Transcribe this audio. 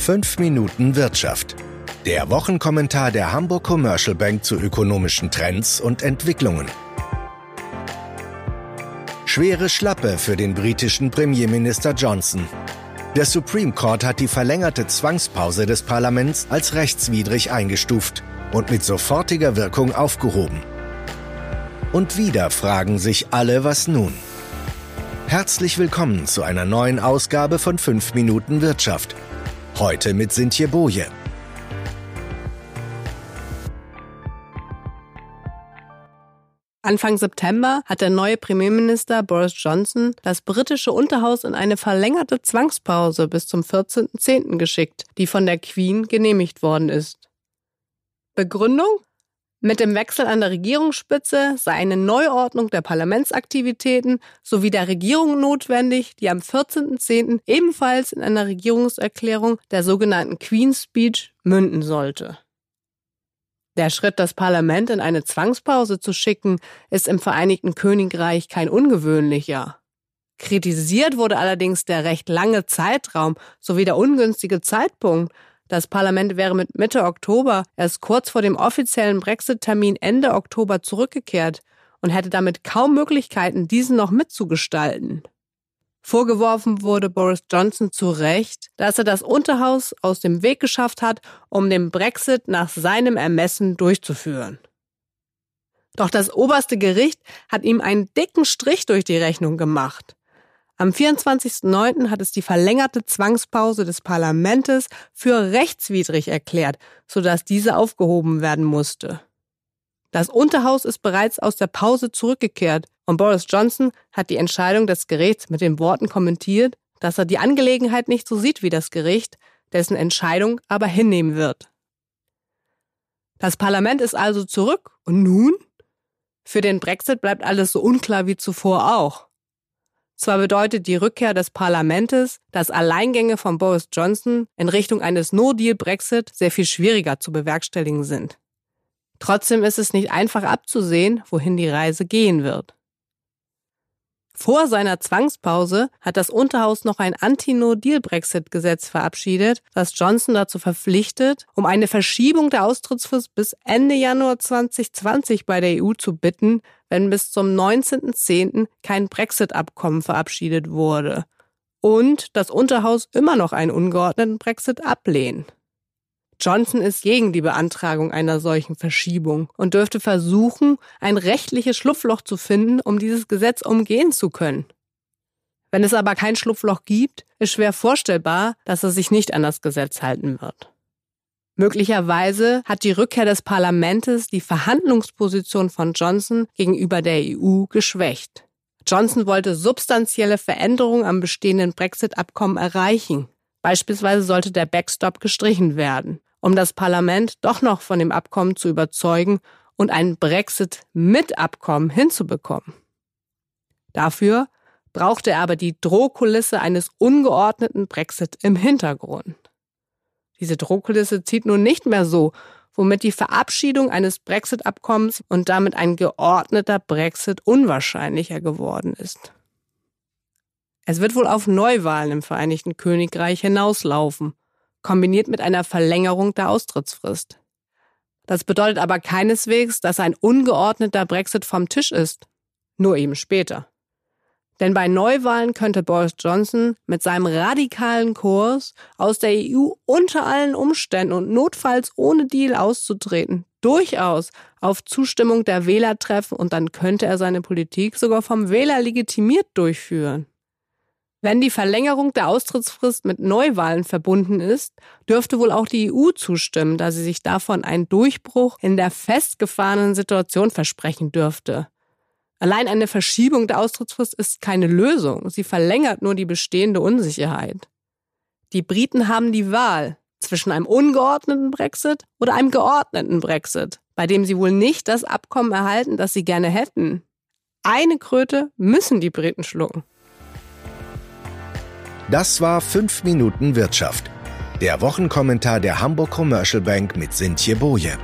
5 Minuten Wirtschaft. Der Wochenkommentar der Hamburg Commercial Bank zu ökonomischen Trends und Entwicklungen. Schwere Schlappe für den britischen Premierminister Johnson. Der Supreme Court hat die verlängerte Zwangspause des Parlaments als rechtswidrig eingestuft und mit sofortiger Wirkung aufgehoben. Und wieder fragen sich alle, was nun? Herzlich willkommen zu einer neuen Ausgabe von 5 Minuten Wirtschaft. Heute mit Sintje Boje. Anfang September hat der neue Premierminister Boris Johnson das britische Unterhaus in eine verlängerte Zwangspause bis zum 14.10. geschickt, die von der Queen genehmigt worden ist. Begründung? Mit dem Wechsel an der Regierungsspitze sei eine Neuordnung der Parlamentsaktivitäten sowie der Regierung notwendig, die am 14.10. ebenfalls in einer Regierungserklärung der sogenannten Queen's Speech münden sollte. Der Schritt, das Parlament in eine Zwangspause zu schicken, ist im Vereinigten Königreich kein ungewöhnlicher. Kritisiert wurde allerdings der recht lange Zeitraum sowie der ungünstige Zeitpunkt, das Parlament wäre mit Mitte Oktober erst kurz vor dem offiziellen Brexit-Termin Ende Oktober zurückgekehrt und hätte damit kaum Möglichkeiten, diesen noch mitzugestalten. Vorgeworfen wurde Boris Johnson zu Recht, dass er das Unterhaus aus dem Weg geschafft hat, um den Brexit nach seinem Ermessen durchzuführen. Doch das oberste Gericht hat ihm einen dicken Strich durch die Rechnung gemacht. Am 24.09. hat es die verlängerte Zwangspause des Parlamentes für rechtswidrig erklärt, sodass diese aufgehoben werden musste. Das Unterhaus ist bereits aus der Pause zurückgekehrt und Boris Johnson hat die Entscheidung des Gerichts mit den Worten kommentiert, dass er die Angelegenheit nicht so sieht wie das Gericht, dessen Entscheidung aber hinnehmen wird. Das Parlament ist also zurück und nun? Für den Brexit bleibt alles so unklar wie zuvor auch. Zwar bedeutet die Rückkehr des Parlamentes, dass Alleingänge von Boris Johnson in Richtung eines No-Deal-Brexit sehr viel schwieriger zu bewerkstelligen sind. Trotzdem ist es nicht einfach abzusehen, wohin die Reise gehen wird. Vor seiner Zwangspause hat das Unterhaus noch ein Anti-No-Deal-Brexit-Gesetz verabschiedet, das Johnson dazu verpflichtet, um eine Verschiebung der Austrittsfrist bis Ende Januar 2020 bei der EU zu bitten, wenn bis zum 19.10. kein Brexit-Abkommen verabschiedet wurde. Und das Unterhaus immer noch einen ungeordneten Brexit ablehnt. Johnson ist gegen die Beantragung einer solchen Verschiebung und dürfte versuchen, ein rechtliches Schlupfloch zu finden, um dieses Gesetz umgehen zu können. Wenn es aber kein Schlupfloch gibt, ist schwer vorstellbar, dass er sich nicht an das Gesetz halten wird. Möglicherweise hat die Rückkehr des Parlaments die Verhandlungsposition von Johnson gegenüber der EU geschwächt. Johnson wollte substanzielle Veränderungen am bestehenden Brexit-Abkommen erreichen. Beispielsweise sollte der Backstop gestrichen werden um das Parlament doch noch von dem Abkommen zu überzeugen und ein Brexit mit Abkommen hinzubekommen. Dafür brauchte er aber die Drohkulisse eines ungeordneten Brexit im Hintergrund. Diese Drohkulisse zieht nun nicht mehr so, womit die Verabschiedung eines Brexit-Abkommens und damit ein geordneter Brexit unwahrscheinlicher geworden ist. Es wird wohl auf Neuwahlen im Vereinigten Königreich hinauslaufen, kombiniert mit einer Verlängerung der Austrittsfrist. Das bedeutet aber keineswegs, dass ein ungeordneter Brexit vom Tisch ist. Nur eben später. Denn bei Neuwahlen könnte Boris Johnson mit seinem radikalen Kurs aus der EU unter allen Umständen und notfalls ohne Deal auszutreten durchaus auf Zustimmung der Wähler treffen und dann könnte er seine Politik sogar vom Wähler legitimiert durchführen. Wenn die Verlängerung der Austrittsfrist mit Neuwahlen verbunden ist, dürfte wohl auch die EU zustimmen, da sie sich davon einen Durchbruch in der festgefahrenen Situation versprechen dürfte. Allein eine Verschiebung der Austrittsfrist ist keine Lösung, sie verlängert nur die bestehende Unsicherheit. Die Briten haben die Wahl zwischen einem ungeordneten Brexit oder einem geordneten Brexit, bei dem sie wohl nicht das Abkommen erhalten, das sie gerne hätten. Eine Kröte müssen die Briten schlucken. Das war 5 Minuten Wirtschaft. Der Wochenkommentar der Hamburg Commercial Bank mit Sintje Boje.